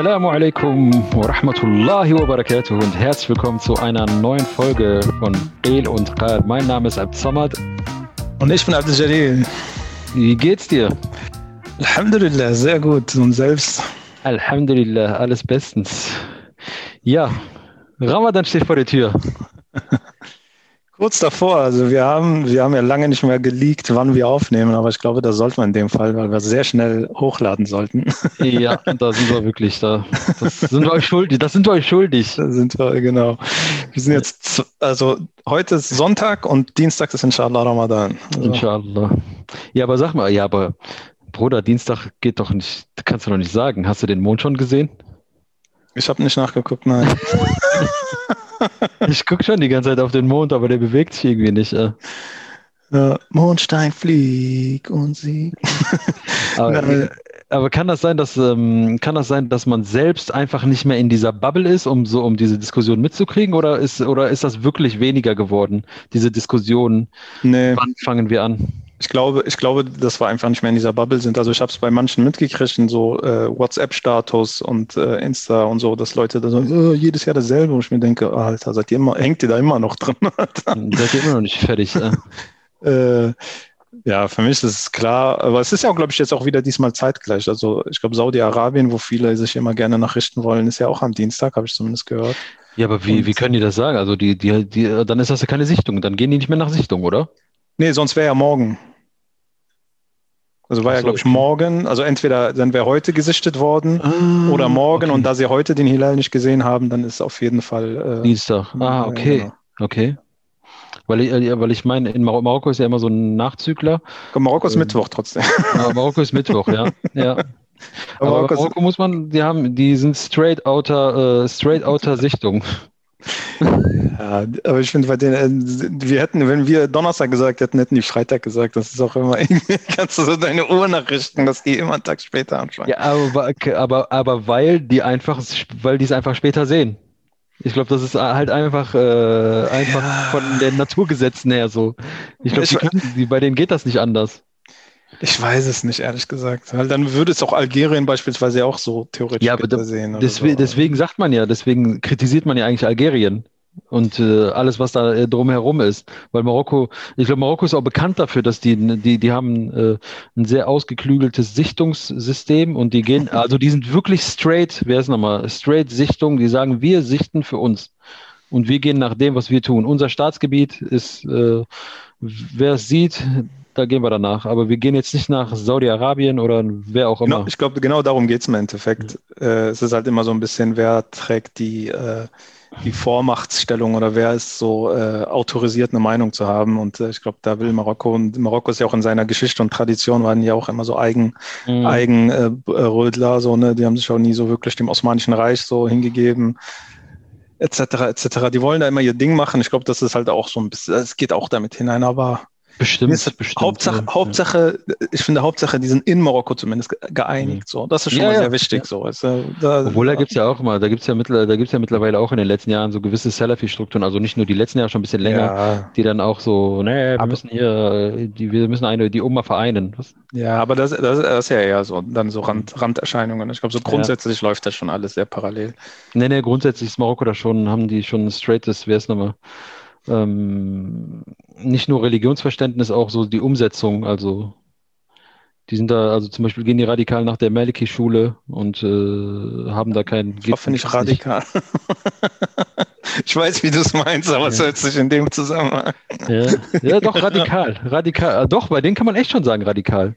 Assalamu alaikum wa rahmatullahi wa barakatuh und herzlich willkommen zu einer neuen Folge von El und Qad. Mein Name ist Abd Samad. Und ich bin Abdel Jalil. Wie geht's dir? Alhamdulillah, sehr gut. Und selbst? Alhamdulillah, alles bestens. Ja, Ramadan steht vor der Tür. Kurz davor, also wir haben, wir haben ja lange nicht mehr geleakt, wann wir aufnehmen, aber ich glaube, das sollte man in dem Fall, weil wir sehr schnell hochladen sollten. Ja, da sind wir wirklich da. Das sind wir euch schuldig. Das sind wir euch schuldig. Da sind wir, genau. Wir sind jetzt, also heute ist Sonntag und Dienstag ist inshallah Ramadan. Also. Inshallah. Ja, aber sag mal, ja, aber Bruder, Dienstag geht doch nicht, kannst du doch nicht sagen. Hast du den Mond schon gesehen? Ich habe nicht nachgeguckt, nein. ich gucke schon die ganze Zeit auf den Mond, aber der bewegt sich irgendwie nicht. Äh. Ja, Mondstein flieg und sieg. aber, aber, kann das sein, dass ähm, kann das sein, dass man selbst einfach nicht mehr in dieser Bubble ist, um so um diese Diskussion mitzukriegen, oder ist oder ist das wirklich weniger geworden? Diese Diskussion? Nee. Wann fangen wir an? Ich glaube, ich glaube, dass wir einfach nicht mehr in dieser Bubble sind. Also ich habe es bei manchen mitgekriegt, in so äh, WhatsApp-Status und äh, Insta und so, dass Leute da so oh, jedes Jahr dasselbe und ich mir denke, Alter, seid ihr immer, hängt ihr da immer noch drin? seid ihr immer noch nicht fertig? äh, ja, für mich ist es klar, aber es ist ja auch, glaube ich, jetzt auch wieder diesmal zeitgleich. Also ich glaube, Saudi-Arabien, wo viele sich immer gerne nachrichten wollen, ist ja auch am Dienstag, habe ich zumindest gehört. Ja, aber wie, wie können die das sagen? Also die, die, die, dann ist das ja keine Sichtung, dann gehen die nicht mehr nach Sichtung, oder? Nee, sonst wäre ja morgen. Also war so, ja, glaube ich, morgen. Also entweder dann wäre heute gesichtet worden ah, oder morgen. Okay. Und da sie heute den Hilal nicht gesehen haben, dann ist auf jeden Fall äh, Dienstag. Ah, okay. Genau. Okay. Weil ich, äh, weil ich meine, in Mar Marokko ist ja immer so ein Nachzügler. Marokko ist ähm, Mittwoch trotzdem. Ja, Marokko ist Mittwoch, ja. ja. Aber, Aber Marokko muss man, die haben, die sind straight outer, äh, straight outer Sichtung. Ja, aber ich finde, bei denen, äh, wir hätten, wenn wir Donnerstag gesagt hätten, hätten die Freitag gesagt. Das ist auch immer, kannst du so deine Uhrnachrichten, dass die immer einen Tag später anfangen. Ja, aber, aber, aber weil die einfach, weil die es einfach später sehen. Ich glaube, das ist halt einfach, äh, einfach ja. von den Naturgesetzen her so. Ich glaube, bei denen geht das nicht anders. Ich weiß es nicht, ehrlich gesagt. Weil dann würde es auch Algerien beispielsweise auch so theoretisch ja, aber sehen. Deswegen, so. deswegen sagt man ja, deswegen kritisiert man ja eigentlich Algerien und äh, alles, was da äh, drumherum ist. Weil Marokko, ich glaube, Marokko ist auch bekannt dafür, dass die, die, die haben äh, ein sehr ausgeklügeltes Sichtungssystem und die gehen, also die sind wirklich straight, wer ist nochmal, straight Sichtung, die sagen, wir sichten für uns. Und wir gehen nach dem, was wir tun. Unser Staatsgebiet ist, äh, wer es sieht, da gehen wir danach. Aber wir gehen jetzt nicht nach Saudi-Arabien oder wer auch immer. Genau, ich glaube, genau darum geht es im Endeffekt. Ja. Äh, es ist halt immer so ein bisschen, wer trägt die, äh, die Vormachtstellung oder wer ist so äh, autorisiert, eine Meinung zu haben. Und äh, ich glaube, da will Marokko, und Marokko ist ja auch in seiner Geschichte und Tradition, waren ja auch immer so eigen, mhm. eigen äh, Rödler, so, ne? die haben sich auch nie so wirklich dem Osmanischen Reich so hingegeben etc. etc. Die wollen da immer ihr Ding machen. Ich glaube, das ist halt auch so ein bisschen, es geht auch damit hinein, aber Bestimmt, ist, bestimmt. Hauptsache, ja. Hauptsache, ich finde Hauptsache, die sind in Marokko zumindest geeinigt. So, das ist schon ja, mal sehr wichtig. So. Also, da, Obwohl da gibt es ja auch immer, da gibt es ja, mittler, da gibt's ja mittlerweile auch in den letzten Jahren so gewisse Salafi-Strukturen, also nicht nur die letzten Jahre, schon ein bisschen länger, die dann auch so, nee, wir müssen hier, die, wir müssen eine, die Oma vereinen. Was? Ja, aber das, das, das, ist ja eher so, dann so Rand, Randerscheinungen. Ich glaube, so grundsätzlich läuft das schon alles sehr parallel. Nee, nee, grundsätzlich ist Marokko da schon, haben die schon ein straightes, wer ist nochmal? Ähm, nicht nur Religionsverständnis, auch so die Umsetzung. Also die sind da, also zum Beispiel gehen die radikal nach der Maliki-Schule und äh, haben da keinen. Finde ich radikal. ich weiß, wie du es meinst, aber ja. es hört sich in dem Zusammenhang. Ja, ja doch, radikal. Radikal. Doch, bei denen kann man echt schon sagen, radikal.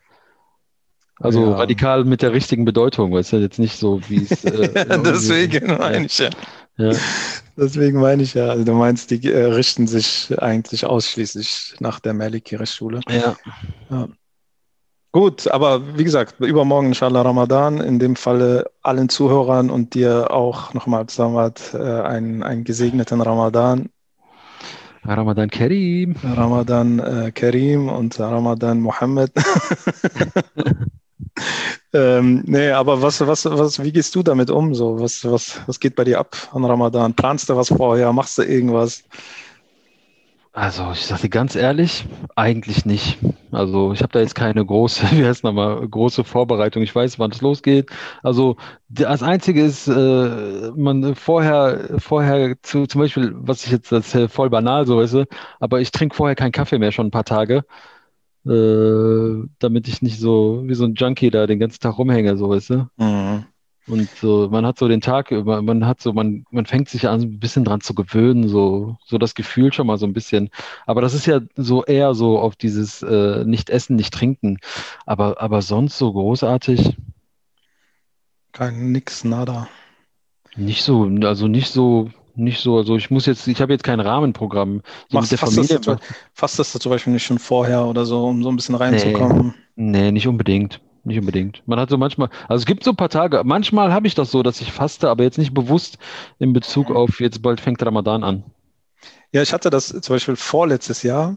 Also ja. radikal mit der richtigen Bedeutung, es ja jetzt nicht so, wie es. Äh, ja, deswegen meine ich ja. Ja. Deswegen meine ich ja, also du meinst, die äh, richten sich eigentlich ausschließlich nach der Maliki-Schule. Ja. ja. Gut, aber wie gesagt, übermorgen inshallah Ramadan, in dem Falle allen Zuhörern und dir auch nochmal Samad äh, einen, einen gesegneten Ramadan. Ramadan Karim. Ramadan äh, Karim und Ramadan Muhammad. ähm, nee, aber was, was, was, wie gehst du damit um? So, was, was, was geht bei dir ab an Ramadan? Planst du was vorher? Machst du irgendwas? Also ich sage dir ganz ehrlich, eigentlich nicht. Also ich habe da jetzt keine große, wie heißt nochmal, große Vorbereitung. Ich weiß, wann es losgeht. Also das Einzige ist, äh, man vorher, vorher zu, zum Beispiel, was ich jetzt, das ist voll banal so weißt aber ich trinke vorher keinen Kaffee mehr schon ein paar Tage, äh, damit ich nicht so wie so ein Junkie da den ganzen Tag rumhänge, so weißt du. Mhm. Und so, man hat so den Tag, man, man hat so, man, man fängt sich an, ein bisschen dran zu gewöhnen, so, so das Gefühl schon mal so ein bisschen. Aber das ist ja so eher so auf dieses äh, nicht essen, nicht trinken. Aber, aber sonst so großartig. Kein nix, nada. Nicht so, also nicht so, nicht so, also ich muss jetzt, ich habe jetzt kein Rahmenprogramm. So Machst, mit der Familie. Das, fasst das zum Beispiel nicht schon vorher oder so, um so ein bisschen reinzukommen? Nee, nee nicht unbedingt. Nicht unbedingt. Man hat so manchmal, also es gibt so ein paar Tage, manchmal habe ich das so, dass ich faste, aber jetzt nicht bewusst in Bezug auf, jetzt bald fängt Ramadan an. Ja, ich hatte das zum Beispiel vorletztes Jahr,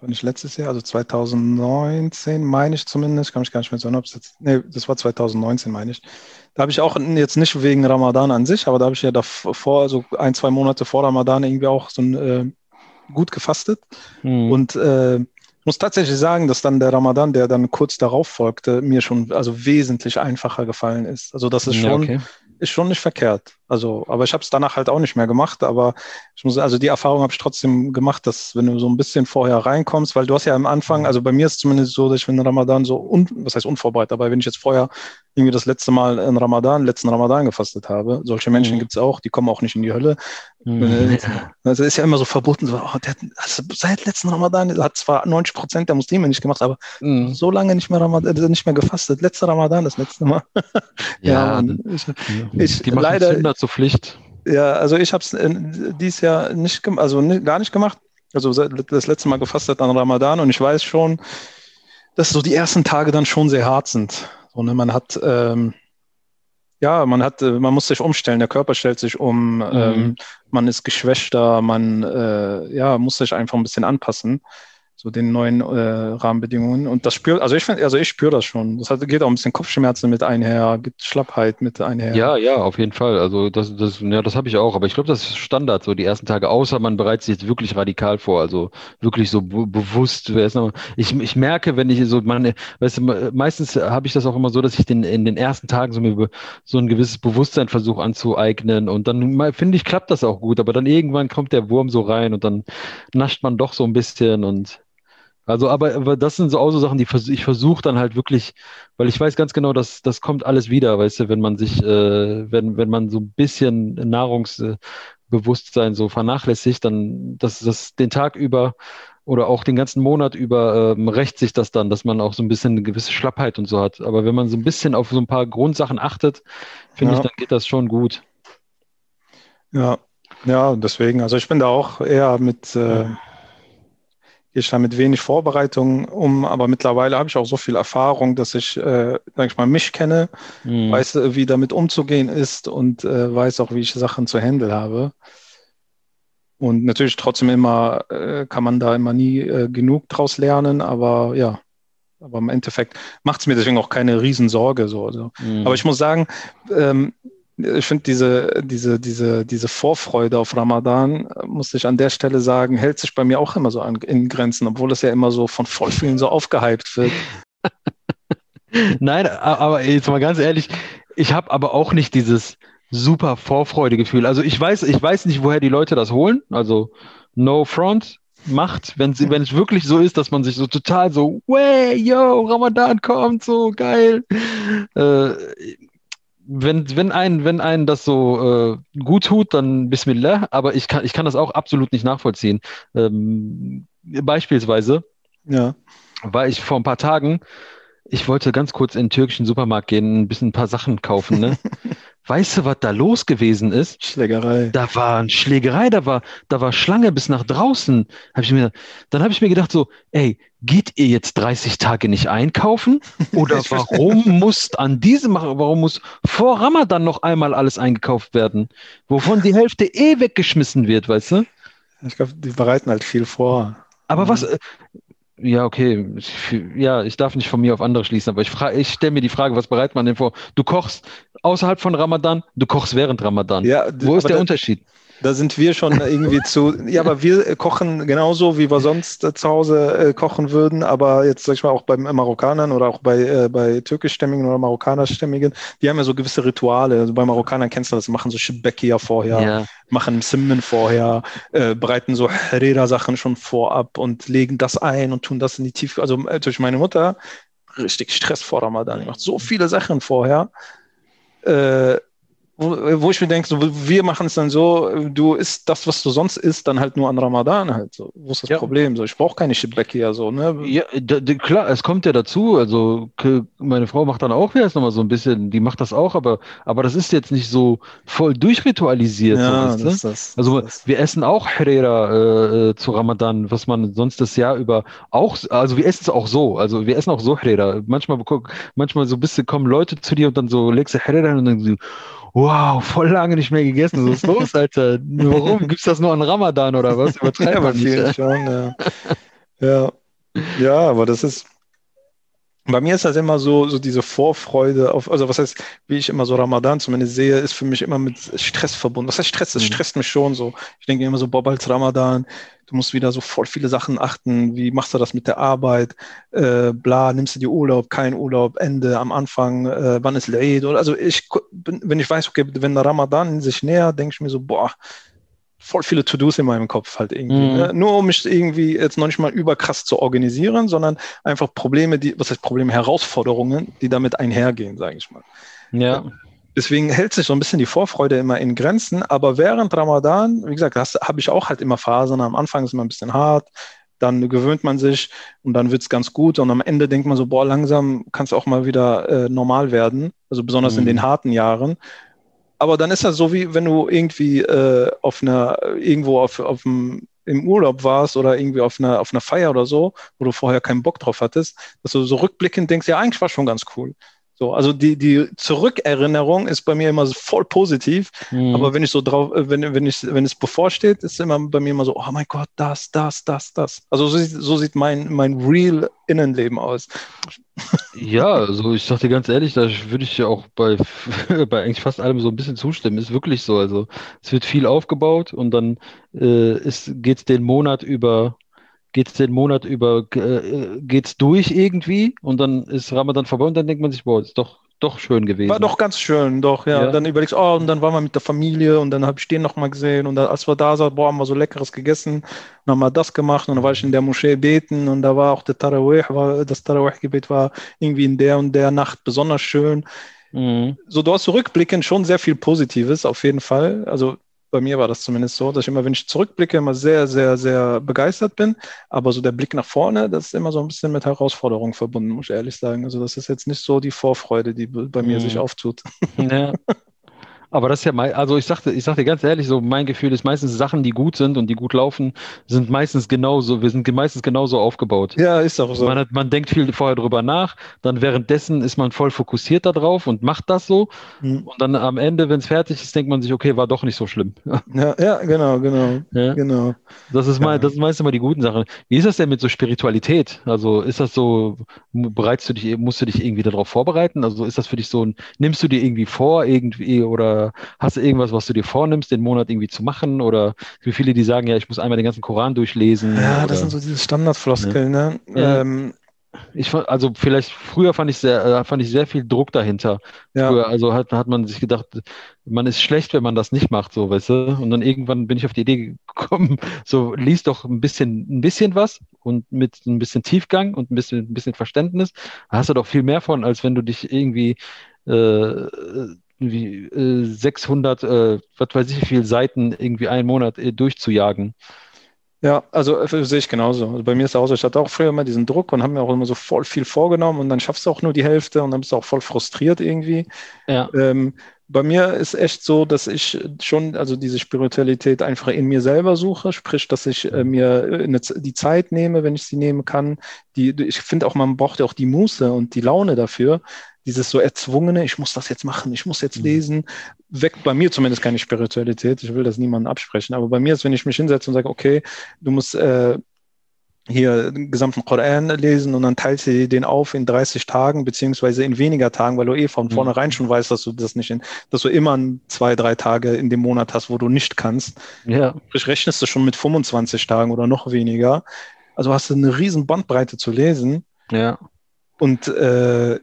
war nicht letztes Jahr, also 2019, meine ich zumindest, kann mich gar nicht mehr sagen, ob es jetzt, nee, das war 2019, meine ich. Da habe ich auch jetzt nicht wegen Ramadan an sich, aber da habe ich ja davor, so ein, zwei Monate vor Ramadan irgendwie auch so ein, äh, gut gefastet. Mhm. Und äh, ich muss tatsächlich sagen, dass dann der Ramadan, der dann kurz darauf folgte, mir schon also wesentlich einfacher gefallen ist. Also das ist schon, ja, okay. Ist schon nicht verkehrt. Also, aber ich habe es danach halt auch nicht mehr gemacht. Aber ich muss, also die Erfahrung habe ich trotzdem gemacht, dass wenn du so ein bisschen vorher reinkommst, weil du hast ja am Anfang, also bei mir ist es zumindest so, dass ich wenn Ramadan so un, was heißt unvorbereitet, aber wenn ich jetzt vorher irgendwie das letzte Mal in Ramadan, letzten Ramadan gefastet habe, solche Menschen mhm. gibt es auch, die kommen auch nicht in die Hölle. Mhm. Also ist ja immer so verboten, so, oh, der, also seit letzten Ramadan hat zwar 90 Prozent der Muslime nicht gemacht, aber mhm. so lange nicht mehr Ramadan, äh, nicht mehr gefastet. Letzter Ramadan, das letzte Mal. ja, ja ich, ich, die leider zur Pflicht. Ja, also ich habe es äh, dieses Jahr nicht, also gar nicht gemacht. Also das letzte Mal gefastet an Ramadan und ich weiß schon, dass so die ersten Tage dann schon sehr hart sind. So, ne, man hat ähm, ja, man hat, äh, man muss sich umstellen, der Körper stellt sich um, mhm. ähm, man ist geschwächter, man äh, ja, muss sich einfach ein bisschen anpassen so den neuen äh, Rahmenbedingungen. Und das spürt, also ich finde, also ich spüre das schon. Das hat, geht auch ein bisschen Kopfschmerzen mit einher, gibt Schlappheit mit einher. Ja, ja, auf jeden Fall. Also das, das, ja, das habe ich auch. Aber ich glaube, das ist Standard, so die ersten Tage, außer man bereitet sich jetzt wirklich radikal vor, also wirklich so bewusst. Ich, ich merke, wenn ich so, meine, weißt du, meistens habe ich das auch immer so, dass ich den, in den ersten Tagen so, mir so ein gewisses Bewusstsein versuche anzueignen. Und dann finde ich, klappt das auch gut. Aber dann irgendwann kommt der Wurm so rein und dann nascht man doch so ein bisschen und also, aber, aber das sind so auch so Sachen, die vers ich versuche dann halt wirklich, weil ich weiß ganz genau, dass das kommt alles wieder, weißt du, wenn man sich, äh, wenn, wenn man so ein bisschen Nahrungsbewusstsein so vernachlässigt, dann dass das den Tag über oder auch den ganzen Monat über ähm, rächt sich das dann, dass man auch so ein bisschen eine gewisse Schlappheit und so hat. Aber wenn man so ein bisschen auf so ein paar Grundsachen achtet, finde ja. ich, dann geht das schon gut. Ja, ja, deswegen, also ich bin da auch eher mit äh, gehe ich da mit wenig Vorbereitung um, aber mittlerweile habe ich auch so viel Erfahrung, dass ich, äh, sag ich mal, mich kenne, mhm. weiß, äh, wie damit umzugehen ist und äh, weiß auch, wie ich Sachen zu handeln habe. Und natürlich trotzdem immer, äh, kann man da immer nie äh, genug draus lernen, aber ja, aber im Endeffekt macht es mir deswegen auch keine Riesensorge. So, so. Mhm. Aber ich muss sagen, ähm, ich finde diese, diese, diese, diese Vorfreude auf Ramadan, muss ich an der Stelle sagen, hält sich bei mir auch immer so an, in Grenzen, obwohl es ja immer so von voll vielen so aufgehypt wird. Nein, aber jetzt mal ganz ehrlich, ich habe aber auch nicht dieses super Vorfreudegefühl. Also ich weiß, ich weiß nicht, woher die Leute das holen. Also no front macht, wenn sie, wenn es wirklich so ist, dass man sich so total so, way, yo, Ramadan kommt, so geil. Äh, wenn, wenn ein, wenn einen das so äh, gut tut, dann Bismillah, aber ich kann, ich kann das auch absolut nicht nachvollziehen. Ähm, beispielsweise ja. war ich vor ein paar Tagen, ich wollte ganz kurz in den türkischen Supermarkt gehen, ein bisschen ein paar Sachen kaufen, ne? Weißt du, was da los gewesen ist? Schlägerei. Da war eine Schlägerei, da war, da war Schlange bis nach draußen. Hab ich mir, dann habe ich mir gedacht so, ey, geht ihr jetzt 30 Tage nicht einkaufen? Oder warum muss an diesem, warum muss vor Ramadan noch einmal alles eingekauft werden? Wovon die Hälfte eh weggeschmissen wird, weißt du? Ich glaube, die bereiten halt viel vor. Aber was, äh, ja, okay. Ja, ich darf nicht von mir auf andere schließen, aber ich frage, ich stelle mir die Frage, was bereitet man denn vor? Du kochst außerhalb von Ramadan, du kochst während Ramadan. Ja, Wo ist der Unterschied? Da sind wir schon irgendwie zu. Ja, aber wir kochen genauso, wie wir sonst äh, zu Hause äh, kochen würden. Aber jetzt sag ich mal auch bei Marokkanern oder auch bei, äh, bei türkischstämmigen oder Marokkanerstämmigen, die haben ja so gewisse Rituale. Also bei Marokkanern kennst du das, machen so Shibekia vorher, ja. machen Simmen vorher, äh, bereiten so Herrera-Sachen schon vorab und legen das ein und tun das in die Tiefe. Also äh, durch meine Mutter, richtig Stress vor Ramadan. Die macht so viele Sachen vorher. Äh, wo, wo ich mir denke, so, wir machen es dann so, du isst das, was du sonst isst, dann halt nur an Ramadan halt. So. Wo ist das ja. Problem? So, ich brauche keine Shibeki so, ne? Ja, klar, es kommt ja dazu. Also meine Frau macht dann auch wieder nochmal so ein bisschen, die macht das auch, aber, aber das ist jetzt nicht so voll durchritualisiert. Ja, so, das, das, also das. wir essen auch Herrera äh, äh, zu Ramadan, was man sonst das Jahr über auch, also wir essen es auch so. Also wir essen auch so Herrera. Manchmal, manchmal so ein bisschen kommen Leute zu dir und dann so legst du Herrera und dann so, wow, voll lange nicht mehr gegessen. Was ist los, Alter? Warum? Gibt es das nur an Ramadan oder was? Übertreiben ja, nicht. Schon, ja. ja. ja, aber das ist, bei mir ist das immer so, so diese Vorfreude auf, also was heißt, wie ich immer so Ramadan zumindest sehe, ist für mich immer mit Stress verbunden. Was heißt Stress? Das mhm. stresst mich schon so. Ich denke immer so, boah, bald Ramadan, du musst wieder so voll viele Sachen achten. Wie machst du das mit der Arbeit? Äh, bla, nimmst du dir Urlaub, kein Urlaub, Ende, am Anfang, äh, wann ist Leid? Also ich, wenn ich weiß, okay, wenn der Ramadan sich nähert, denke ich mir so, boah, voll viele To-Dos in meinem Kopf halt irgendwie. Mhm. Ne? Nur um mich irgendwie jetzt noch nicht mal überkrass zu organisieren, sondern einfach Probleme, die, was heißt Probleme, Herausforderungen, die damit einhergehen, sage ich mal. Ja. Deswegen hält sich so ein bisschen die Vorfreude immer in Grenzen, aber während Ramadan, wie gesagt, habe ich auch halt immer Phasen. Am Anfang ist es immer ein bisschen hart, dann gewöhnt man sich und dann wird es ganz gut und am Ende denkt man so, boah, langsam kann es auch mal wieder äh, normal werden, also besonders mhm. in den harten Jahren aber dann ist das so, wie wenn du irgendwie äh, auf einer, irgendwo auf, auf dem, im Urlaub warst oder irgendwie auf einer, auf einer Feier oder so, wo du vorher keinen Bock drauf hattest, dass du so rückblickend denkst, ja, eigentlich war schon ganz cool. So, also die, die Zurückerinnerung ist bei mir immer voll positiv, mhm. aber wenn ich so drauf, äh, wenn, wenn ich, wenn es bevorsteht, ist immer bei mir immer so, oh mein Gott, das, das, das, das. Also so sieht, so sieht mein, mein real Innenleben aus. Ja, also ich sag dir ganz ehrlich, da würde ich ja auch bei, bei eigentlich fast allem so ein bisschen zustimmen. Ist wirklich so. Also es wird viel aufgebaut und dann äh, geht es den Monat über geht es den Monat über, äh, geht's durch irgendwie und dann ist Ramadan vorbei und dann denkt man sich, boah, ist doch, doch schön gewesen. War doch ganz schön, doch, ja. ja. Dann überlegst du, oh, und dann waren wir mit der Familie und dann habe ich den nochmal gesehen und dann, als wir da saßen, boah, haben wir so Leckeres gegessen und haben wir das gemacht und dann war ich in der Moschee beten und da war auch der Tarawih, war, das Tarawih-Gebet war irgendwie in der und der Nacht besonders schön. Mhm. So, du hast zurückblickend schon sehr viel Positives, auf jeden Fall. Also bei mir war das zumindest so, dass ich immer, wenn ich zurückblicke, immer sehr, sehr, sehr begeistert bin. Aber so der Blick nach vorne, das ist immer so ein bisschen mit Herausforderungen verbunden, muss ich ehrlich sagen. Also das ist jetzt nicht so die Vorfreude, die bei mir mhm. sich auftut. Ja. Aber das ist ja, mein, also ich sagte, ich sagte ganz ehrlich, so mein Gefühl ist meistens Sachen, die gut sind und die gut laufen, sind meistens genauso, wir sind meistens genauso aufgebaut. Ja, ist auch so. Man, hat, man denkt viel vorher drüber nach, dann währenddessen ist man voll fokussiert darauf und macht das so. Mhm. Und dann am Ende, wenn es fertig ist, denkt man sich, okay, war doch nicht so schlimm. Ja, ja genau, genau. Ja? genau. Das ist mal, das ist meistens immer die guten Sachen. Wie ist das denn mit so Spiritualität? Also ist das so, bereitest du dich, musst du dich irgendwie darauf vorbereiten? Also ist das für dich so ein, nimmst du dir irgendwie vor, irgendwie oder hast du irgendwas, was du dir vornimmst, den Monat irgendwie zu machen? Oder wie viele, die sagen, ja, ich muss einmal den ganzen Koran durchlesen. Ja, oder, das sind so diese Standardfloskeln, ne? Ja. Ähm, ich also vielleicht früher fand ich sehr, äh, fand ich sehr viel Druck dahinter. Ja. Früher, also hat, hat man sich gedacht, man ist schlecht, wenn man das nicht macht, so, weißt du? Und dann irgendwann bin ich auf die Idee gekommen, so lies doch ein bisschen, ein bisschen was und mit ein bisschen Tiefgang und ein bisschen, ein bisschen Verständnis, hast du doch viel mehr von, als wenn du dich irgendwie äh, wie äh, 600, äh, was weiß ich, wie viele Seiten irgendwie einen Monat äh, durchzujagen. Ja, also äh, sehe ich genauso. Also bei mir ist es auch so, ich hatte auch früher immer diesen Druck und habe mir auch immer so voll viel vorgenommen und dann schaffst du auch nur die Hälfte und dann bist du auch voll frustriert irgendwie. Ja. Ähm, bei mir ist echt so, dass ich schon, also diese Spiritualität einfach in mir selber suche, sprich, dass ich äh, mir äh, eine, die Zeit nehme, wenn ich sie nehmen kann. Die, ich finde auch, man braucht ja auch die Muße und die Laune dafür, dieses so erzwungene, ich muss das jetzt machen, ich muss jetzt mhm. lesen, weckt bei mir zumindest keine Spiritualität. Ich will das niemandem absprechen. Aber bei mir ist, wenn ich mich hinsetze und sage, okay, du musst, äh, hier den gesamten Koran lesen und dann teilst du den auf in 30 Tagen beziehungsweise in weniger Tagen, weil du eh von mhm. vornherein schon weißt, dass du das nicht in, dass du immer zwei, drei Tage in dem Monat hast, wo du nicht kannst. Ja. Ich rechnest du schon mit 25 Tagen oder noch weniger. Also hast du eine riesen Bandbreite zu lesen. Ja. Und äh,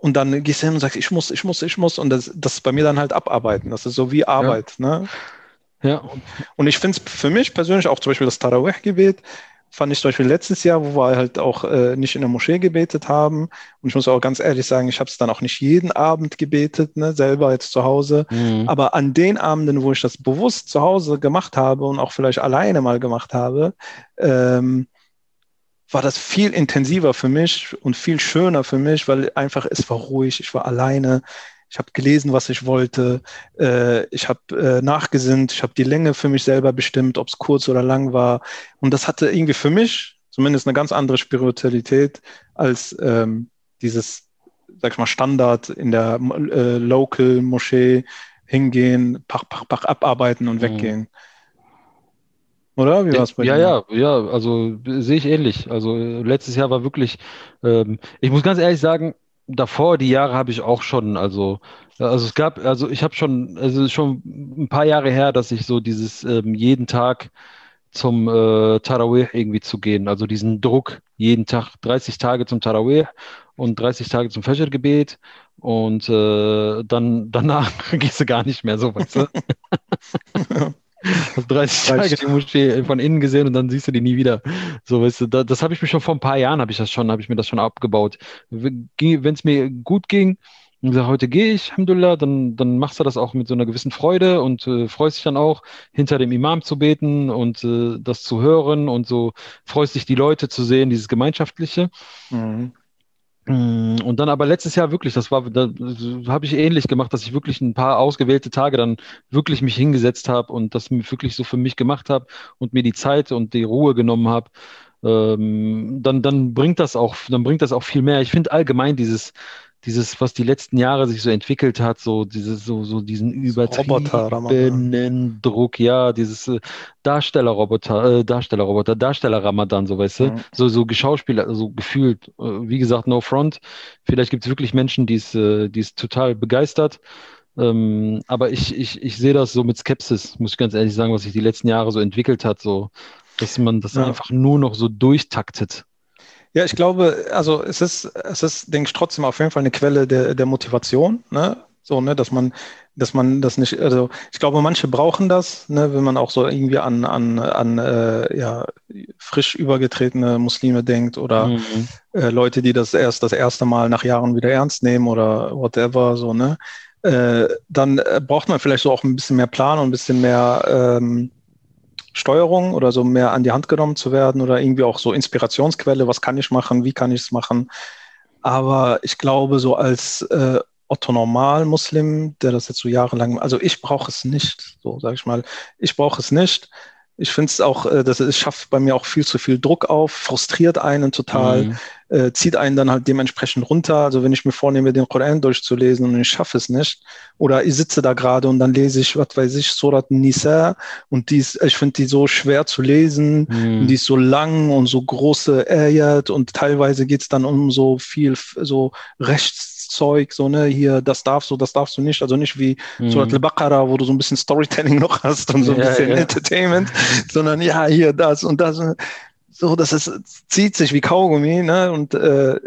und dann gehst du hin und sagst, ich muss, ich muss, ich muss. Und das, das ist bei mir dann halt abarbeiten. Das ist so wie Arbeit. Ja. Ne? Ja. Und ich finde es für mich persönlich auch zum Beispiel das Tarawih-Gebet, fand ich zum Beispiel letztes Jahr, wo wir halt auch äh, nicht in der Moschee gebetet haben. Und ich muss auch ganz ehrlich sagen, ich habe es dann auch nicht jeden Abend gebetet, ne, selber jetzt zu Hause. Mhm. Aber an den Abenden, wo ich das bewusst zu Hause gemacht habe und auch vielleicht alleine mal gemacht habe, ähm, war das viel intensiver für mich und viel schöner für mich, weil einfach es war ruhig, ich war alleine, ich habe gelesen, was ich wollte. Äh, ich habe äh, nachgesinnt. Ich habe die Länge für mich selber bestimmt, ob es kurz oder lang war. Und das hatte irgendwie für mich zumindest eine ganz andere Spiritualität als ähm, dieses, sag ich mal, Standard in der äh, Local Moschee hingehen, pach, pach, pach, abarbeiten und mhm. weggehen. Oder? Wie war es bei ja, dir? Ja, ja, also sehe ich ähnlich. Also letztes Jahr war wirklich, ähm, ich muss ganz ehrlich sagen, davor, die Jahre habe ich auch schon, also, also es gab, also ich habe schon, also schon ein paar Jahre her, dass ich so dieses ähm, jeden Tag zum äh, Tarawih irgendwie zu gehen, also diesen Druck, jeden Tag 30 Tage zum Tarawih und 30 Tage zum Fajr-Gebet und äh, dann danach gehst du gar nicht mehr so, weißt du? Hast 30 Tage die Moschee von innen gesehen und dann siehst du die nie wieder. So, weißt du, da, das habe ich mir schon vor ein paar Jahren, habe ich das schon, habe ich mir das schon abgebaut. Wenn es mir gut ging, und gesagt, heute gehe ich, Alhamdulillah, dann, dann machst du das auch mit so einer gewissen Freude und äh, freust dich dann auch, hinter dem Imam zu beten und äh, das zu hören und so freust dich, die Leute zu sehen, dieses Gemeinschaftliche. Mhm. Mm, und dann aber letztes Jahr wirklich, das war, da habe ich ähnlich gemacht, dass ich wirklich ein paar ausgewählte Tage dann wirklich mich hingesetzt habe und das wirklich so für mich gemacht habe und mir die Zeit und die Ruhe genommen habe. Ähm, dann, dann bringt das auch, dann bringt das auch viel mehr. Ich finde allgemein dieses, dieses, was die letzten Jahre sich so entwickelt hat, so dieses, so, so diesen übertriebenen Druck, ja, dieses äh, Darstellerroboter, äh, Darstellerroboter, Darsteller-Ramadan, so weißt du, mhm. so, so Geschauspieler, so gefühlt, äh, wie gesagt, no front. Vielleicht gibt es wirklich Menschen, die es, äh, die es total begeistert. Ähm, aber ich, ich, ich sehe das so mit Skepsis, muss ich ganz ehrlich sagen, was sich die letzten Jahre so entwickelt hat, so, dass man das ja. einfach nur noch so durchtaktet. Ja, ich glaube, also es ist, es ist, denke ich, trotzdem auf jeden Fall eine Quelle der, der Motivation, ne? So, ne, dass man, dass man das nicht, also ich glaube, manche brauchen das, ne, wenn man auch so irgendwie an, an, an äh, ja, frisch übergetretene Muslime denkt oder mhm. äh, Leute, die das erst das erste Mal nach Jahren wieder ernst nehmen oder whatever, so, ne? Äh, dann äh, braucht man vielleicht so auch ein bisschen mehr Plan und ein bisschen mehr ähm, Steuerung oder so mehr an die Hand genommen zu werden oder irgendwie auch so Inspirationsquelle, was kann ich machen, wie kann ich es machen. Aber ich glaube, so als äh, Otto Normal-Muslim, der das jetzt so jahrelang, also ich brauche es nicht, so sage ich mal, ich brauche es nicht. Ich finde es auch, äh, das es schafft bei mir auch viel zu viel Druck auf, frustriert einen total, mhm. äh, zieht einen dann halt dementsprechend runter. Also wenn ich mir vornehme, den Koran durchzulesen und ich schaffe es nicht, oder ich sitze da gerade und dann lese ich, was weiß ich, Surat Nisa und die ist, ich finde die so schwer zu lesen, mhm. die ist so lang und so große Ayat und teilweise geht es dann um so viel so rechts Zeug, so, ne, hier, das darfst du, das darfst du nicht. Also nicht wie mhm. Surat al-Baqarah, wo du so ein bisschen Storytelling noch hast und so ein ja, bisschen ja. Entertainment, sondern ja, hier, das und das. So, das ist, zieht sich wie Kaugummi, ne, und, äh,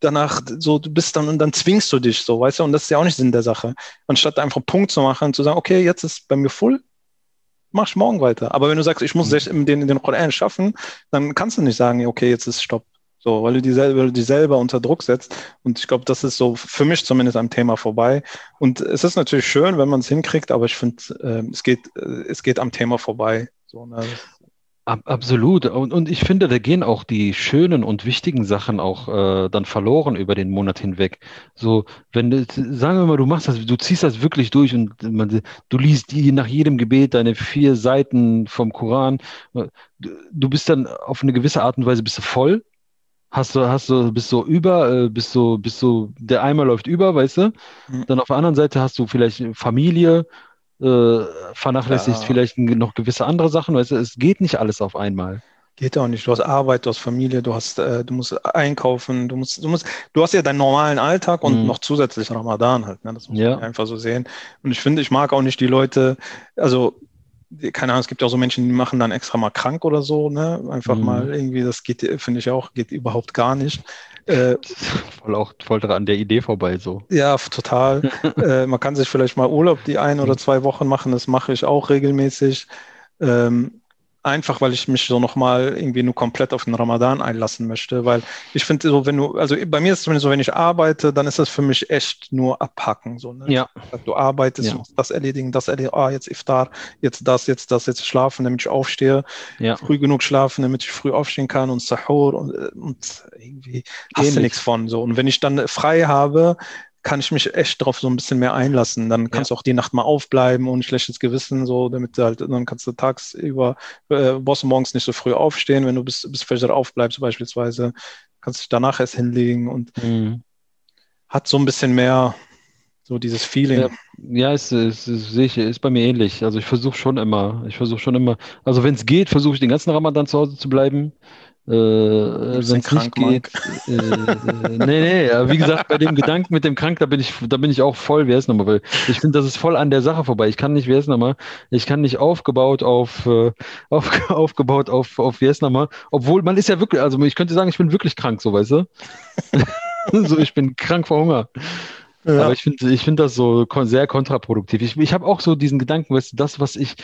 danach so, du bist dann und dann zwingst du dich so, weißt du, und das ist ja auch nicht Sinn der Sache. Anstatt einfach einen Punkt zu machen und zu sagen, okay, jetzt ist bei mir voll, mach ich morgen weiter. Aber wenn du sagst, ich muss mhm. den, den Koran schaffen, dann kannst du nicht sagen, okay, jetzt ist Stopp. So, weil du die selber, unter Druck setzt. Und ich glaube, das ist so für mich zumindest am Thema vorbei. Und es ist natürlich schön, wenn man es hinkriegt, aber ich finde, äh, es geht, äh, es geht am Thema vorbei. So, ne? Absolut. Und, und ich finde, da gehen auch die schönen und wichtigen Sachen auch äh, dann verloren über den Monat hinweg. So, wenn du, sagen wir mal, du machst das, du ziehst das wirklich durch und man, du liest die nach jedem Gebet deine vier Seiten vom Koran. Du, du bist dann auf eine gewisse Art und Weise bist du voll hast du, hast du, bist so über, äh, bist so, bist so, der Eimer läuft über, weißt du? Mhm. Dann auf der anderen Seite hast du vielleicht Familie, äh, vernachlässigst ja. vielleicht noch gewisse andere Sachen, weißt du? Es geht nicht alles auf einmal. Geht auch nicht. Du hast Arbeit, du hast Familie, du hast, äh, du musst einkaufen, du musst, du musst, du hast ja deinen normalen Alltag und mhm. noch zusätzlich Ramadan halt. Ne? Das muss ja. man einfach so sehen. Und ich finde, ich mag auch nicht die Leute, also keine Ahnung, es gibt ja auch so Menschen, die machen dann extra mal krank oder so, ne? Einfach mhm. mal irgendwie, das geht, finde ich auch, geht überhaupt gar nicht. Äh, voll auch voll an der Idee vorbei so. Ja, total. äh, man kann sich vielleicht mal Urlaub die ein oder mhm. zwei Wochen machen, das mache ich auch regelmäßig. Ähm, einfach, weil ich mich so nochmal irgendwie nur komplett auf den Ramadan einlassen möchte, weil ich finde so, wenn du, also bei mir ist es zumindest so, wenn ich arbeite, dann ist das für mich echt nur abhacken, so, ne? Ja. Du arbeitest, ja. das erledigen, das erledigen, ah, jetzt Iftar, jetzt das, jetzt das, jetzt schlafen, damit ich aufstehe, ja. früh genug schlafen, damit ich früh aufstehen kann und Sahur und, und irgendwie hast du nichts von, so. Und wenn ich dann frei habe, kann ich mich echt darauf so ein bisschen mehr einlassen. Dann kannst ja. du auch die Nacht mal aufbleiben und schlechtes Gewissen, so, damit du halt, dann kannst du tagsüber, äh, brauchst du morgens nicht so früh aufstehen, wenn du bis, bis Fajr aufbleibst beispielsweise, kannst du dich danach erst hinlegen und mhm. hat so ein bisschen mehr so dieses Feeling. Ja, ja ist, ist, ist, ist, ist bei mir ähnlich. Also ich versuche schon immer, ich versuche schon immer, also wenn es geht, versuche ich den ganzen Ramadan zu Hause zu bleiben. Äh, wenn es nicht geht. Äh, äh, nee, nee, aber wie gesagt, bei dem Gedanken mit dem Krank, da bin ich, da bin ich auch voll, wer ist nochmal, weil ich finde, das ist voll an der Sache vorbei. Ich kann nicht, wer ist nochmal, ich kann nicht aufgebaut auf, äh, auf aufgebaut auf, auf, wer ist nochmal, obwohl man ist ja wirklich, also ich könnte sagen, ich bin wirklich krank, so, weißt du? so, ich bin krank vor Hunger. Ja. Aber ich finde ich finde das so sehr kontraproduktiv. Ich, ich habe auch so diesen Gedanken, weißt du, das, was ich,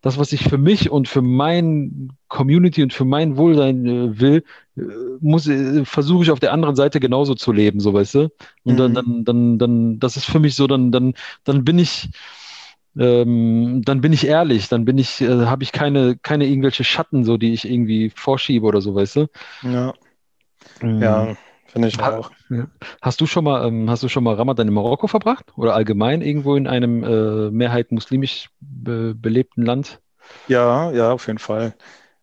das, was ich für mich und für mein Community und für mein Wohlsein äh, will, äh, muss, äh, versuche ich auf der anderen Seite genauso zu leben, so weißt du. Und mhm. dann, dann, dann, dann, das ist für mich so, dann, dann, dann bin ich, ähm, dann bin ich ehrlich, dann bin ich, äh, habe ich keine, keine irgendwelche Schatten, so die ich irgendwie vorschiebe oder so, weißt du. Ja. Mhm. Ja. Finde ich auch. Hast du schon mal, ähm, hast du schon mal Ramadan in Marokko verbracht oder allgemein irgendwo in einem äh, mehrheit muslimisch be belebten Land? Ja, ja, auf jeden Fall.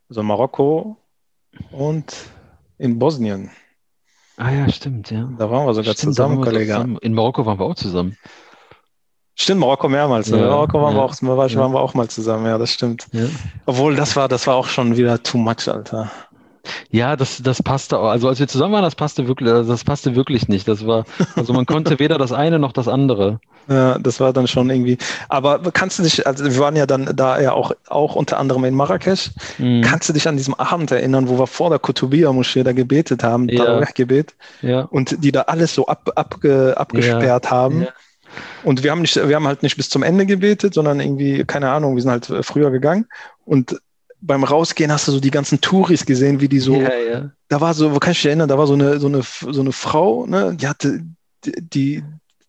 Also Marokko und in Bosnien. Ah ja, stimmt, ja. Da waren wir sogar stimmt, zusammen, Kollege. Zusammen. In Marokko waren wir auch zusammen. Stimmt, Marokko mehrmals. Ne? Ja, Marokko waren, ja, wir auch, waren, ja. wir auch mal zusammen, ja, das stimmt. Obwohl, das war, das war auch schon wieder too much, Alter. Ja, das, das passte auch. Also als wir zusammen waren, das passte wirklich, also das passte wirklich nicht. Das war, also man konnte weder das eine noch das andere. Ja, das war dann schon irgendwie. Aber kannst du dich, also wir waren ja dann da ja auch, auch unter anderem in Marrakesch. Mhm. Kannst du dich an diesem Abend erinnern, wo wir vor der Kutubia-Moschee da gebetet haben, ja. gebet ja. und die da alles so ab, abge, abgesperrt ja. haben? Ja. Und wir haben nicht, wir haben halt nicht bis zum Ende gebetet, sondern irgendwie, keine Ahnung, wir sind halt früher gegangen. Und beim Rausgehen hast du so die ganzen Touris gesehen, wie die so, ja, ja. da war so, wo kann ich dich erinnern, da war so eine, so eine, so eine Frau, ne, die hatte, die, die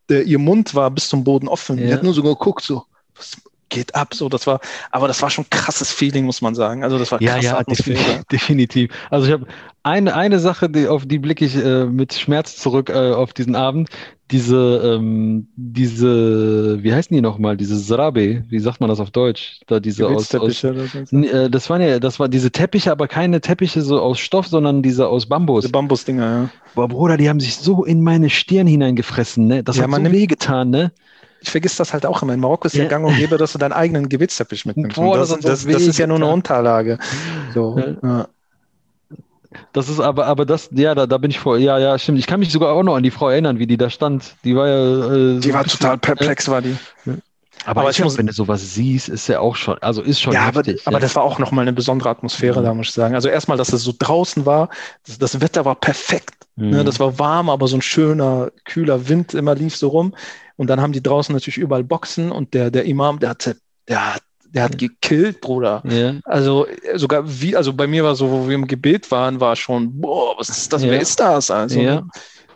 der, ihr Mund war bis zum Boden offen. Ja. Die hat nur so geguckt, so, was geht ab, so, das war, aber das war schon ein krasses Feeling, muss man sagen. Also das war ja, ja, Atmosphäre. Definitiv. Also ich habe eine, eine Sache, die, auf die blicke ich äh, mit Schmerz zurück äh, auf diesen Abend diese, ähm, diese, wie heißen die nochmal, diese Srabe, wie sagt man das auf Deutsch? Da diese aus, aus äh, das waren ja, das war diese Teppiche, aber keine Teppiche so aus Stoff, sondern diese aus Bambus. Diese Bambusdinger, ja. Boah, Bruder, die haben sich so in meine Stirn hineingefressen, ne? Das ja, hat so wehgetan, ne? Ich vergiss das halt auch immer. In Marokko ist ja, ja gang und gäbe, dass du deinen eigenen Gebetsteppich mitnimmst. Boah, das, das, das, das, ist ja nur eine Unterlage. So, ja. Das ist aber, aber das, ja, da, da bin ich vor, ja, ja, stimmt. Ich kann mich sogar auch noch an die Frau erinnern, wie die da stand. Die war ja. Äh, die war total perplex, war die. Aber, aber ich muss, wenn du sowas siehst, ist ja auch schon, also ist schon ja, heftig. Aber, ja. aber das war auch nochmal eine besondere Atmosphäre, mhm. da muss ich sagen. Also erstmal, dass es so draußen war, das, das Wetter war perfekt. Ne? Mhm. Ne, das war warm, aber so ein schöner, kühler Wind immer lief so rum. Und dann haben die draußen natürlich überall Boxen und der, der Imam, der hatte, der hat der hat gekillt, Bruder. Ja. Also sogar wie, also bei mir war so, wo wir im Gebet waren, war schon, boah, was ist das? Ja. Wer ist das? Also ja.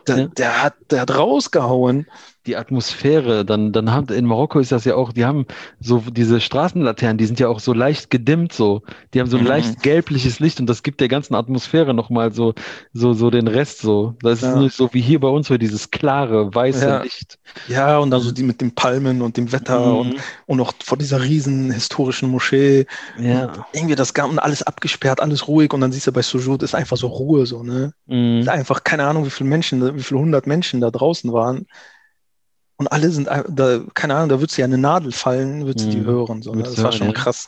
der, der, hat, der hat rausgehauen die Atmosphäre, dann, dann haben, in Marokko ist das ja auch, die haben so diese Straßenlaternen, die sind ja auch so leicht gedimmt, so. Die haben so ein mhm. leicht gelbliches Licht und das gibt der ganzen Atmosphäre nochmal so, so, so den Rest so. Das ja. ist nicht so wie hier bei uns, so dieses klare, weiße ja. Licht. Ja, und dann so die mit den Palmen und dem Wetter mhm. und, und auch vor dieser riesen historischen Moschee. Ja. irgendwie das und alles abgesperrt, alles ruhig und dann siehst du bei Sujud ist einfach so Ruhe, so, ne? Mhm. Einfach keine Ahnung, wie viele Menschen, wie viele hundert Menschen da draußen waren und alle sind, da, keine Ahnung, da wird sie ja eine Nadel fallen, wird sie die mhm. hören. So, ne? Das war schon krass.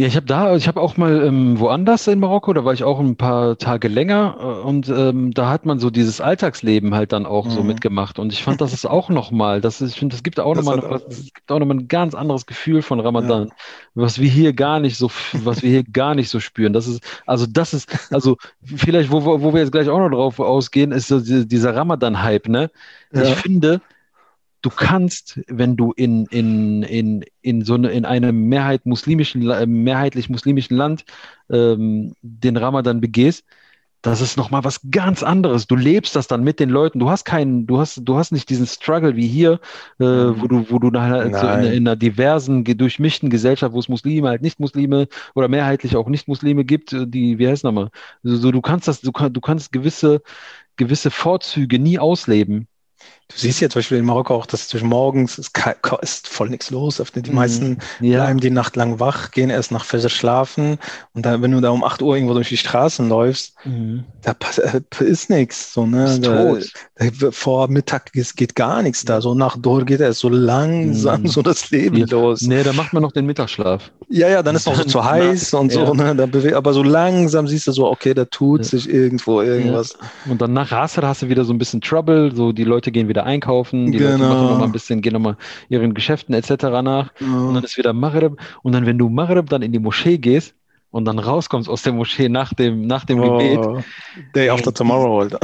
Ja, ich habe da, ich habe auch mal ähm, woanders in Marokko, da war ich auch ein paar Tage länger äh, und ähm, da hat man so dieses Alltagsleben halt dann auch so Mhm. mitgemacht und ich fand, das ist auch nochmal, das ist, ich finde, das gibt auch Das nochmal, was- es gibt auch nochmal ein ganz anderes Gefühl von Ramadan, was wir hier gar nicht so, was wir hier gar nicht so spüren. Das ist, also das ist, also vielleicht, wo, wo wir jetzt gleich auch noch drauf ausgehen, ist so die- dieser Ramadan-Hype, ne? Ich Ja. finde, du kannst, wenn du in, in, in, in so eine, in einem Mehrheit muslimischen, mehrheitlich muslimischen Land ähm, den Ramadan begehst, das ist nochmal was ganz anderes. Du lebst das dann mit den Leuten. Du hast keinen, du hast, du hast nicht diesen Struggle wie hier, äh, wo du, wo du halt so in, in einer diversen, durchmischten Gesellschaft, wo es Muslime, halt Nicht-Muslime oder mehrheitlich auch Nicht-Muslime gibt, äh, die, wie heißt nochmal? So, so, du kannst das, du, du kannst gewisse, gewisse Vorzüge nie ausleben. Du siehst ja zum Beispiel in Marokko auch, dass zwischen morgens ist, ist voll nichts los. Die Mhm. meisten Ja. bleiben die Nacht lang wach, gehen erst nach Fajr schlafen und dann, wenn du da um 8 Uhr irgendwo durch die Straßen läufst, Mhm. da äh, ist nichts. So, ne? Ist Da, da, vor Mittag ist, geht gar nichts da. So nach Dur geht erst so langsam Mhm. so das Leben Ja. los. Nee, da macht man noch den Mittagsschlaf. Ja, ja, dann ist noch so Dann- zu heiß und so, Ja. ne? Da aber so langsam siehst du so, okay, da tut sich irgendwo irgendwas. Und dann nach Asr hast du wieder so ein bisschen Trouble, so die Leute gehen wieder einkaufen, die Leute Genau. machen noch mal ein bisschen, gehen nochmal ihren Geschäften etc. nach und dann ist wieder Maghrib und dann, wenn du Maghrib dann in die Moschee gehst und dann rauskommst aus der Moschee nach dem, nach dem Gebet, Oh, day after tomorrow, Alter.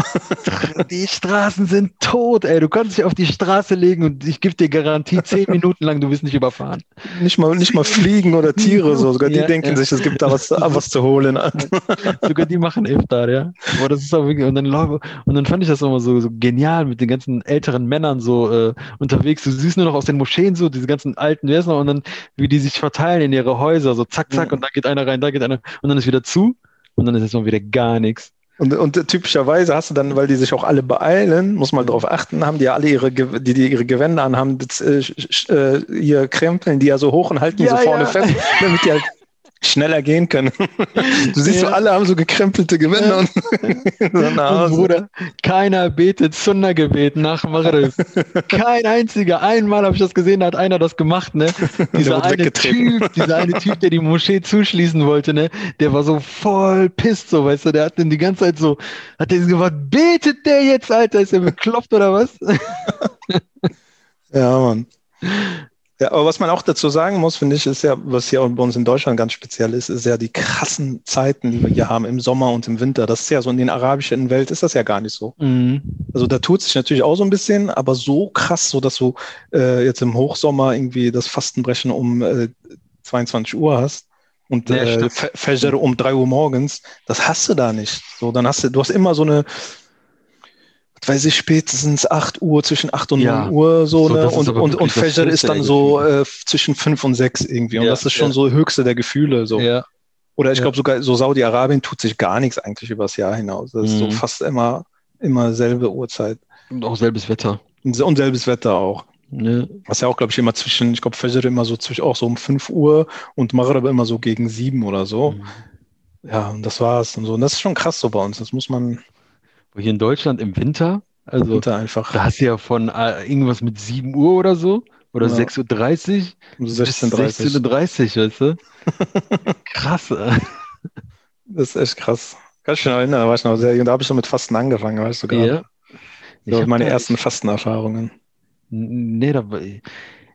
die Straßen sind tot, ey, du kannst dich auf die Straße legen und ich gebe dir Garantie, zehn Minuten lang, du wirst nicht überfahren. Nicht mal, nicht mal Fliegen oder Tiere, so. Sogar die Ja, denken ja. sich, es gibt da was, was zu holen. Alter. Sogar die machen Iftar, ja. Aber das ist auch wirklich, und dann, und dann fand ich das immer so, so genial mit den ganzen älteren Männern so äh, unterwegs. Du siehst nur noch aus den Moscheen so, diese ganzen alten, wer ist noch, und dann, wie die sich verteilen in ihre Häuser, so zack, zack, Mhm. und da geht einer rein, da geht einer, und dann ist wieder zu, und dann ist jetzt mal wieder gar nichts. Und, und typischerweise hast du dann, weil die sich auch alle beeilen, muss man darauf achten, haben die ja alle ihre, die, die ihre Gewänder anhaben, das, äh, sch- äh, ihr krempeln die ja so hoch und halten die Ja, so vorne ja. fest, damit die halt schneller gehen können. Du siehst so, Ja. alle haben so gekrempelte Gewänder und so Und. Bruder, keiner betet Sunna-Gebet nach Maghrib. Kein einziger. Einmal habe ich das gesehen, da hat einer das gemacht, ne? Dieser eine. Typ, dieser eine Typ, der die Moschee zuschließen wollte, ne? Der war so voll pisst, so, weißt du, der hat dann die ganze Zeit so, hat der gesagt, betet der jetzt, Alter? Ist der bekloppt oder was? Ja, Mann. Ja, aber was man auch dazu sagen muss, finde ich, ist ja, was hier bei uns in Deutschland ganz speziell ist, ist ja die krassen Zeiten, die wir hier haben im Sommer und im Winter. Das ist ja so in den arabischen Welt ist das ja gar nicht so. Mhm. Also da tut sich natürlich auch so ein bisschen, aber so krass, so dass du äh, jetzt im Hochsommer irgendwie das Fastenbrechen um äh, 22 Uhr hast und Ja, äh, Fajr um 3 Uhr morgens, das hast du da nicht. So, dann hast du, du hast immer so eine, weiß ich, spätestens 8 Uhr, zwischen 8 und Ja. 9 Uhr so, So, ne? Und, und, und Fajr ist dann so äh, zwischen 5 und 6 irgendwie. Und Ja, das ist schon ja. so höchste der Gefühle. So. Ja. Oder ich glaube sogar so Saudi-Arabien tut sich gar nichts eigentlich übers Jahr hinaus. Das ist so Mhm. fast immer, immer selbe Uhrzeit. Und auch selbes Wetter. Und und selbes Wetter auch. Ne? Was ja auch, glaube ich, immer zwischen, ich glaube, Fajr immer so zwischen auch so um 5 Uhr und Maghrib immer so gegen 7 oder so. Mhm. Ja, und das war's und so. Und das ist schon krass so bei uns. Das muss man Hier in Deutschland im Winter, also hinter einfach da hast du ja von äh, irgendwas mit 7 Uhr oder so oder Ja. 6.30 Uhr um bis 16:30. 16.30 Uhr, weißt du? Krass. äh. Das ist echt krass. Kann ich mich noch erinnern, da war ich noch sehr jung. Da habe ich schon mit Fasten angefangen, weißt du, gerade. Ja. So hab meine ersten Fastenerfahrungen. Nee, da, war-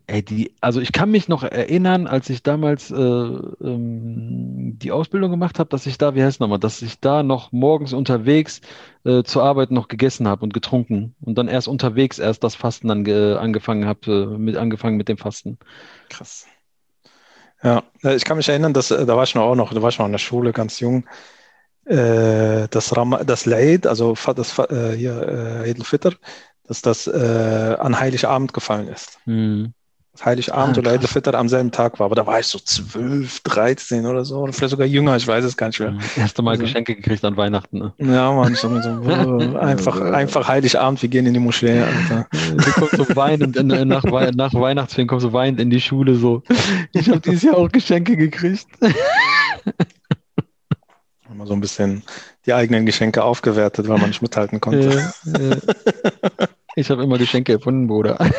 ey, die, also ich kann mich noch erinnern, als ich damals äh, ähm, die Ausbildung gemacht habe, dass ich da, wie heißt es nochmal, dass ich da noch morgens unterwegs äh, zur Arbeit noch gegessen habe und getrunken und dann erst unterwegs erst das Fasten dann ge angefangen habe, äh, mit angefangen mit dem Fasten. Krass. Ja, äh, ich kann mich erinnern, dass äh, da war ich noch auch noch, da war ich noch in der Schule, ganz jung. Äh, das Ram das Laid, also das äh, hier äh, Eid al-Fitr, dass das äh, an Heiligabend gefallen ist. Hm. Heiligabend Ah, oder Eid al-Fitr am selben Tag war. Aber da war ich so 12, 13 oder so, oder vielleicht sogar jünger, ich weiß es gar nicht mehr. Das erste Mal Also- Geschenke gekriegt an Weihnachten. Ne? Ja, man, so, einfach, einfach Heiligabend, wir gehen in die Moschee, Alter. Du kommst so weinend in, nach, nach Weihnachtsferien kommst du weinend in die Schule so. Ich habe dieses Jahr auch Geschenke gekriegt. Mal so ein bisschen die eigenen Geschenke aufgewertet, weil man nicht mithalten konnte. Ich habe immer Geschenke erfunden, Bruder.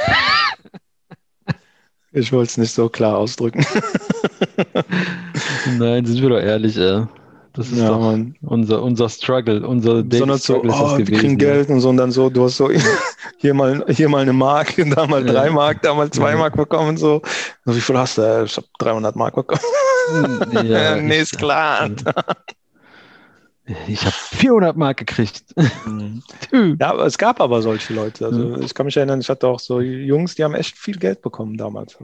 Ich wollte es nicht so klar ausdrücken. Nein, sind wir doch ehrlich, ey. Das ist ja, doch unser, unser Struggle, unser Daily Struggle so, oh, wir kriegen Geld und so und dann so, du hast so hier mal, hier mal eine Mark, da mal ja. drei Mark, da mal zwei. Mark bekommen so. Und wie viel hast du? Ich habe 300 Mark bekommen. Ja, nee, ist klar. Ich habe 400 Mark gekriegt. Mhm. ja, aber es gab aber solche Leute. Also mhm. ich kann mich erinnern, ich hatte auch so Jungs, die haben echt viel Geld bekommen damals.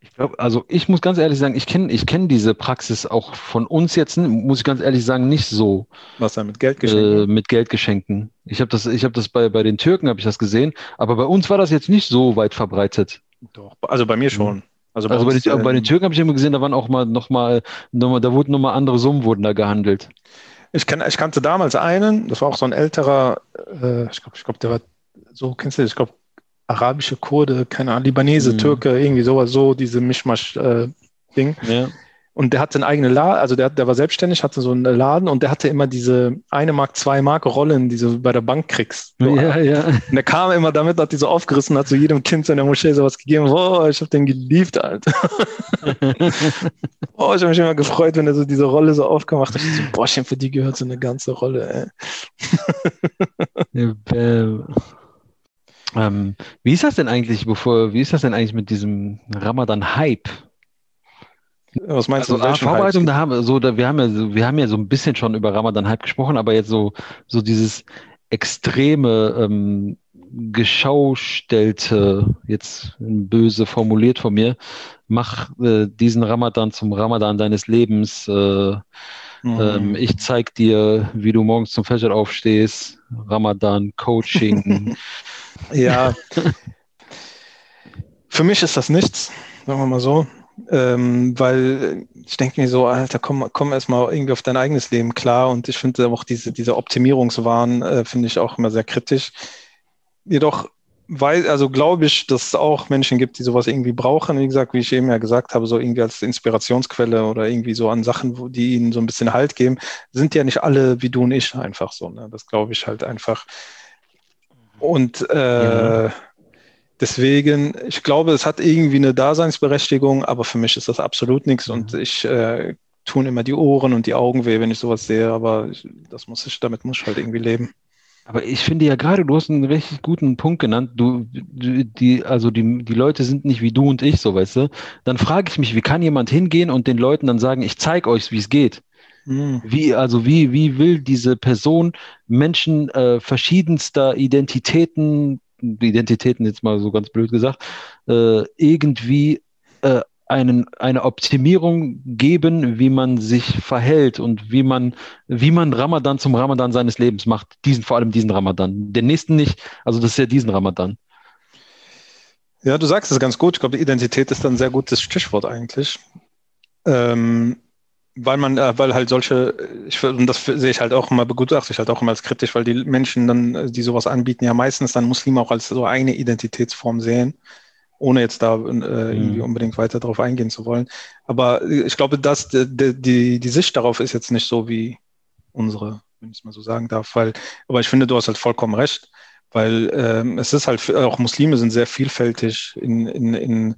Ich glaube, also ich muss ganz ehrlich sagen, ich kenne ich kenn diese Praxis auch von uns jetzt, muss ich ganz ehrlich sagen, nicht so. Was da mit Geldgeschenken? Äh, mit Geldgeschenken. Ich habe das, ich hab das bei, bei den Türken, habe ich das gesehen, aber bei uns war das jetzt nicht so weit verbreitet. Doch, also bei mir schon. Also bei, also bei, uns, den, äh, bei den Türken habe ich immer gesehen, da waren auch mal noch mal, noch mal da wurden nochmal andere Summen wurden da gehandelt. Ich, kenn, ich kannte damals einen, das war auch so ein älterer, äh, ich glaube, ich glaub, der war so, kennst du das? Ich glaube, arabische Kurde, keine Ahnung, Libanese, mhm. Türke, irgendwie sowas, so diese Mischmasch-Ding. Äh, ja. Und der hatte einen eigenen Laden, also der, der war selbstständig, hatte so einen Laden und der hatte immer diese eine Mark, zwei Mark Rollen, die du bei der Bank kriegst. So. Ja, ja. Und der kam immer damit, hat die so aufgerissen, hat so jedem Kind in der Moschee sowas gegeben. Boah, ich habe den geliebt, Alter. oh, ich habe mich immer gefreut, wenn er so diese Rolle so aufgemacht hat. Ich so, boah, für die gehört so eine ganze Rolle, ey. ähm, wie ist das denn eigentlich, bevor, wie ist das denn eigentlich mit diesem Ramadan-Hype? Was meinst also, du? Also, Vorbereitung, da haben wir so, da, wir haben ja so, wir haben ja so ein bisschen schon über Ramadan-Hype gesprochen, aber jetzt so, so dieses extreme, ähm, geschaustellte, jetzt böse formuliert von mir, mach äh, diesen Ramadan zum Ramadan deines Lebens. Äh, mhm. ähm, ich zeig dir, wie du morgens zum Fajr aufstehst. Ramadan, Coaching, Ja. Für mich ist das nichts, sagen wir mal so. Ähm, weil ich denke mir so, Alter, komm, komm erst mal irgendwie auf dein eigenes Leben klar. Und ich finde auch diese, diese Optimierungswahn, äh, finde ich auch immer sehr kritisch. Jedoch weil, also glaube ich, dass es auch Menschen gibt, die sowas irgendwie brauchen. Wie gesagt, wie ich eben ja gesagt habe, so irgendwie als Inspirationsquelle oder irgendwie so an Sachen, wo die ihnen so ein bisschen Halt geben, sind ja nicht alle wie du und ich einfach so. Ne? Das glaube ich halt einfach. Und äh, ja. Deswegen, ich glaube, es hat irgendwie eine Daseinsberechtigung, aber für mich ist das absolut nichts mhm. und ich äh, tun immer die Ohren und die Augen weh, wenn ich sowas sehe, aber ich, das muss ich, damit muss ich halt irgendwie leben. Aber ich finde ja gerade, du hast einen richtig guten Punkt genannt. Du, die, also die, die Leute sind nicht wie du und ich, so weißt du. Dann frage ich mich, wie kann jemand hingehen und den Leuten dann sagen, ich zeige euch, wie es geht? Mhm. Wie, also wie, wie will diese Person Menschen äh, verschiedenster Identitäten, Identitäten jetzt mal so ganz blöd gesagt, äh, irgendwie äh, einen, eine Optimierung geben, wie man sich verhält und wie man, wie man Ramadan zum Ramadan seines Lebens macht. Diesen, vor allem diesen Ramadan. Den nächsten nicht. Also das ist ja diesen Ramadan. Ja, du sagst es ganz gut. Ich glaube, Identität ist ein sehr gutes Stichwort eigentlich. Ähm, weil man, äh, weil halt solche, ich, und das sehe ich halt auch immer, begutachte ich halt auch immer als kritisch, weil die Menschen dann, äh, die sowas anbieten, ja meistens dann Muslime auch als so eine Identitätsform sehen, ohne jetzt da äh, irgendwie mhm. unbedingt weiter darauf eingehen zu wollen. Aber ich glaube, dass die, die, die Sicht darauf ist jetzt nicht so wie unsere, wenn ich es mal so sagen darf, weil, aber ich finde, du hast halt vollkommen recht, weil ähm, es ist halt, auch Muslime sind sehr vielfältig in, in, in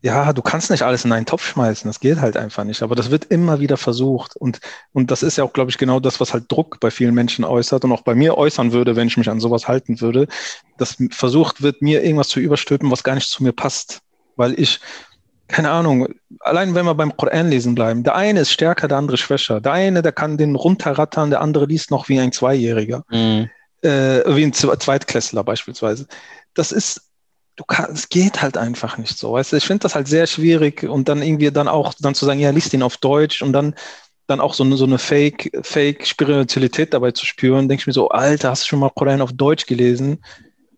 ja, du kannst nicht alles in einen Topf schmeißen, das geht halt einfach nicht. Aber das wird immer wieder versucht. Und, und das ist ja auch, glaube ich, genau das, was halt Druck bei vielen Menschen äußert und auch bei mir äußern würde, wenn ich mich an sowas halten würde, dass versucht wird, mir irgendwas zu überstülpen, was gar nicht zu mir passt. Weil ich, keine Ahnung, allein wenn wir beim Koran lesen bleiben, der eine ist stärker, der andere schwächer. Der eine, der kann den runterrattern, der andere liest noch wie ein Zweijähriger. Mhm. Äh, wie ein Zweitklässler beispielsweise. Das ist du kannst, es geht halt einfach nicht so. Weißt du? Ich finde das halt sehr schwierig und dann irgendwie dann auch dann zu sagen, ja, liest ihn auf Deutsch und dann dann auch so eine, so eine Fake, Fake Spiritualität dabei zu spüren, denke ich mir so, Alter, hast du schon mal Koran auf Deutsch gelesen?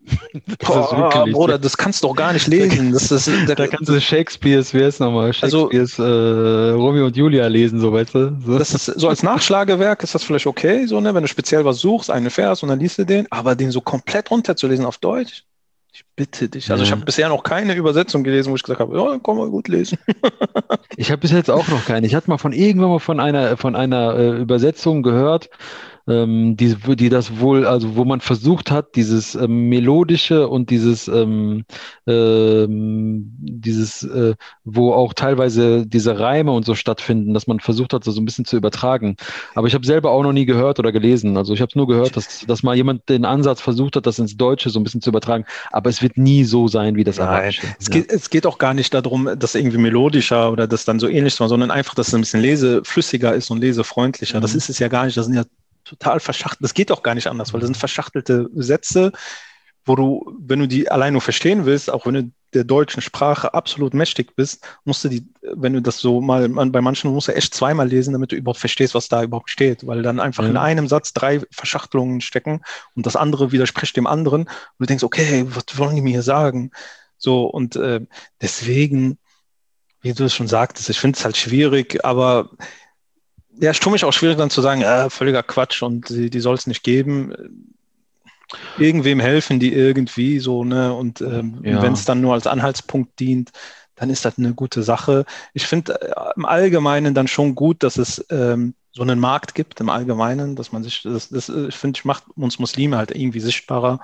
Boah, Bruder, das kannst du doch gar nicht lesen. Das ist, da, da kannst du Shakespeare's, wie ist nochmal? Also Shakespeare's also, äh, Romeo und Julia lesen, so weißt du? So. Das ist so als Nachschlagewerk ist das vielleicht okay, so, ne, wenn du speziell was suchst, einen Vers und dann liest du den, aber den so komplett runterzulesen auf Deutsch, ich bitte dich. Also ja. ich habe bisher noch keine Übersetzung gelesen, wo ich gesagt habe, ja, dann kann man gut lesen. ich habe bis jetzt auch noch keine. Ich hatte mal von irgendwann mal von einer, von einer äh, Übersetzung gehört, ähm, die, die das wohl, also wo man versucht hat, dieses ähm, melodische und dieses, ähm, ähm, dieses, äh, wo auch teilweise diese Reime und so stattfinden, dass man versucht hat, so ein bisschen zu übertragen. Aber ich habe selber auch noch nie gehört oder gelesen. Also ich habe nur gehört, dass, dass mal jemand den Ansatz versucht hat, das ins Deutsche so ein bisschen zu übertragen. Aber es wird nie so sein wie das Nein, Arabische. Es, ja. geht, es geht auch gar nicht darum, dass irgendwie melodischer oder das dann so ähnlich war, sondern einfach, dass es ein bisschen leseflüssiger ist und lesefreundlicher. Mhm. Das ist es ja gar nicht. Das sind ja total verschachtelt. Das geht auch gar nicht anders, weil das sind verschachtelte Sätze, wo du, wenn du die allein nur verstehen willst, auch wenn du der deutschen Sprache absolut mächtig bist, musst du die, wenn du das so mal, bei manchen musst du echt zweimal lesen, damit du überhaupt verstehst, was da überhaupt steht, weil dann einfach mhm. in einem Satz drei Verschachtelungen stecken und das andere widerspricht dem anderen und du denkst, okay, was wollen die mir hier sagen? So, und äh, deswegen, wie du es schon sagtest, ich finde es halt schwierig, aber ja, ich tue mich auch schwierig dann zu sagen, äh, völliger Quatsch und die, die soll es nicht geben. Irgendwem helfen die irgendwie so, ne? Und ähm, ja. wenn es dann nur als Anhaltspunkt dient, dann ist das eine gute Sache. Ich finde äh, im Allgemeinen dann schon gut, dass es ähm, so einen Markt gibt, im Allgemeinen, dass man sich, das, das ich finde, ich macht uns Muslime halt irgendwie sichtbarer.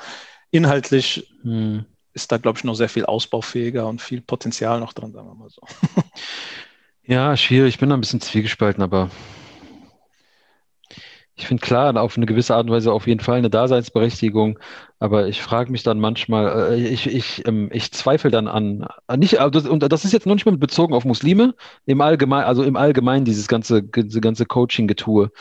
Inhaltlich hm. ist da, glaube ich, noch sehr viel ausbaufähiger und viel Potenzial noch dran, sagen wir mal so. Ja, schwierig. Ich bin da ein bisschen zwiegespalten, aber ich finde klar, auf eine gewisse Art und Weise auf jeden Fall eine Daseinsberechtigung, aber ich frage mich dann manchmal, äh, ich, ich, ähm, ich zweifle dann an, nicht, also, und das ist jetzt noch nicht mal bezogen auf Muslime, im Allgemeinen, also im Allgemeinen dieses ganze, diese ganze Coaching-Getue,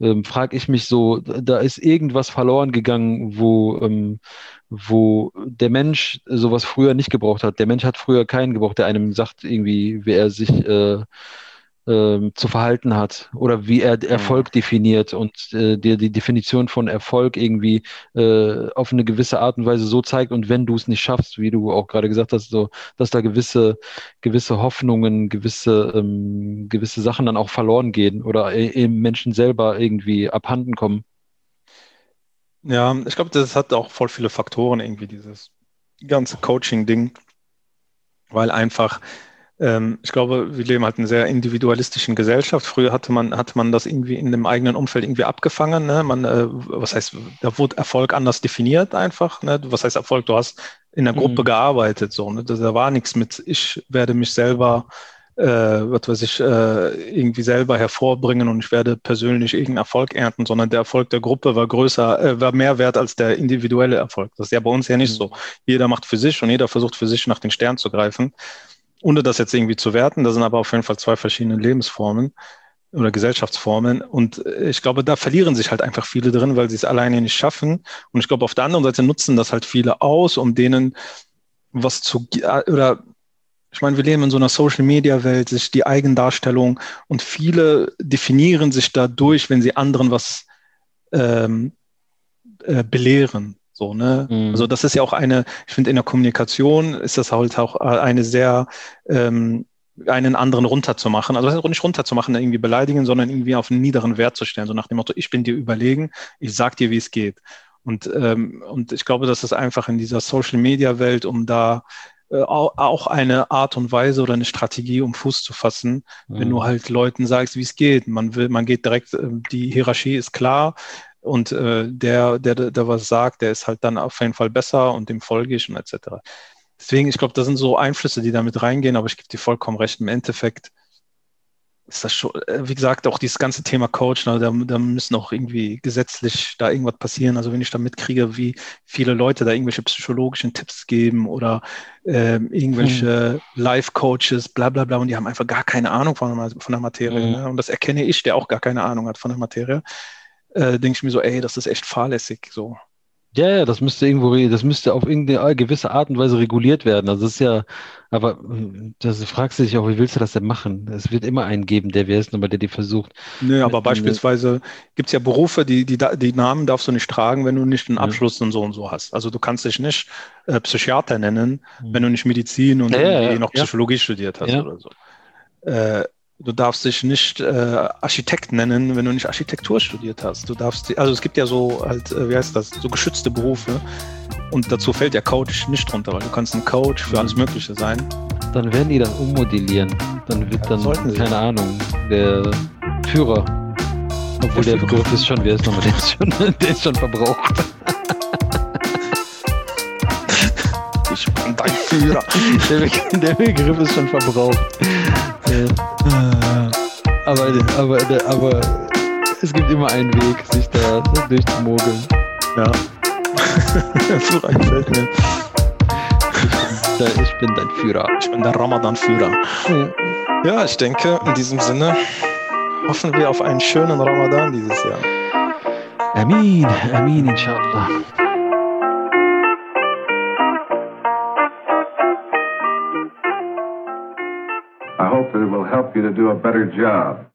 ähm, frage ich mich so, da ist irgendwas verloren gegangen, wo, ähm, wo der Mensch sowas früher nicht gebraucht hat. Der Mensch hat früher keinen gebraucht, der einem sagt irgendwie, wie er sich äh, äh, zu verhalten hat oder wie er Erfolg definiert und äh, dir die Definition von Erfolg irgendwie äh, auf eine gewisse Art und Weise so zeigt und wenn du es nicht schaffst, wie du auch gerade gesagt hast, so, dass da gewisse, gewisse Hoffnungen, gewisse, ähm, gewisse Sachen dann auch verloren gehen oder im Menschen selber irgendwie abhanden kommen. Ja, ich glaube, das hat auch voll viele Faktoren irgendwie, dieses ganze Coaching-Ding, weil einfach ich glaube, wir leben halt in einer sehr individualistischen Gesellschaft. Früher hatte man, hatte man das irgendwie in dem eigenen Umfeld irgendwie abgefangen. Ne? Man, äh, was heißt, da wurde Erfolg anders definiert einfach. Ne? Was heißt Erfolg? Du hast in der Gruppe mhm. gearbeitet. So, ne? Da war nichts mit, ich werde mich selber, äh, was weiß ich, äh, irgendwie selber hervorbringen und ich werde persönlich irgendeinen Erfolg ernten, sondern der Erfolg der Gruppe war größer, äh, war mehr wert als der individuelle Erfolg. Das ist ja bei uns ja nicht mhm. so. Jeder macht für sich und jeder versucht für sich nach den Sternen zu greifen ohne das jetzt irgendwie zu werten, da sind aber auf jeden Fall zwei verschiedene Lebensformen oder Gesellschaftsformen. Und ich glaube, da verlieren sich halt einfach viele drin, weil sie es alleine nicht schaffen. Und ich glaube, auf der anderen Seite nutzen das halt viele aus, um denen was zu, oder ich meine, wir leben in so einer Social-Media-Welt, sich die Eigendarstellung und viele definieren sich dadurch, wenn sie anderen was ähm, äh, belehren. So, ne? Mhm. Also das ist ja auch eine, ich finde, in der Kommunikation ist das halt auch äh, eine sehr, ähm, einen anderen runterzumachen. Also das nicht runterzumachen, irgendwie beleidigen, sondern irgendwie auf einen niederen Wert zu stellen. So nach dem Motto, ich bin dir überlegen, ich sag dir, wie es geht. Und, ähm, und ich glaube, das ist einfach in dieser Social-Media-Welt, um da äh, auch eine Art und Weise oder eine Strategie, um Fuß zu fassen, mhm. wenn du halt Leuten sagst, wie es geht. Man will, man geht direkt, äh, die Hierarchie ist klar, und äh, der, der, der was sagt, der ist halt dann auf jeden Fall besser und dem folge ich und etc. Deswegen, ich glaube, das sind so Einflüsse, die da mit reingehen, aber ich gebe dir vollkommen recht. Im Endeffekt ist das schon, äh, wie gesagt, auch dieses ganze Thema Coach, ne, da, da müssen auch irgendwie gesetzlich da irgendwas passieren. Also wenn ich da mitkriege, wie viele Leute da irgendwelche psychologischen Tipps geben oder ähm, irgendwelche hm. Life-Coaches, bla bla bla, und die haben einfach gar keine Ahnung von, von der Materie. Hm. Ne? Und das erkenne ich, der auch gar keine Ahnung hat von der Materie äh, denke ich mir so, ey, das ist echt fahrlässig. So. Ja, ja, das müsste irgendwo, das müsste auf irgendeine gewisse Art und Weise reguliert werden. Also das ist ja, aber das fragst du dich auch, wie willst du das denn machen? Es wird immer einen geben, der ist nochmal, der dir versucht. Nö, aber beispielsweise gibt es ja Berufe, die, die, die Namen darfst du nicht tragen, wenn du nicht einen Abschluss ja. und so und so hast. Also du kannst dich nicht äh, Psychiater nennen, mhm. wenn du nicht Medizin und ja, ja, noch Psychologie studiert hast oder so. Äh, Du darfst dich nicht äh, Architekt nennen, wenn du nicht Architektur studiert hast. Du darfst, also es gibt ja so halt, äh, wie heißt das, so geschützte Berufe. Und dazu fällt der Coach nicht drunter, weil du kannst ein Coach für alles Mögliche sein. Dann werden die das ummodellieren. Dann wird ja, dann, keine Ahnung, der Führer Obwohl der Begriff ist schon, wer ist nochmal, der ist schon, der ist schon verbraucht. Ich bin dein Führer. Der, der Begriff ist schon verbraucht. Aber, aber, aber es gibt immer einen Weg, sich da durchzumogeln. Ja. Führer gefällt mir. Ich bin, ich bin dein Führer. Ich bin der Ramadan-Führer. Ja, ich denke, in diesem Sinne hoffen wir auf einen schönen Ramadan dieses Jahr. Amin, Amin, inshallah. Will help you to do a better job.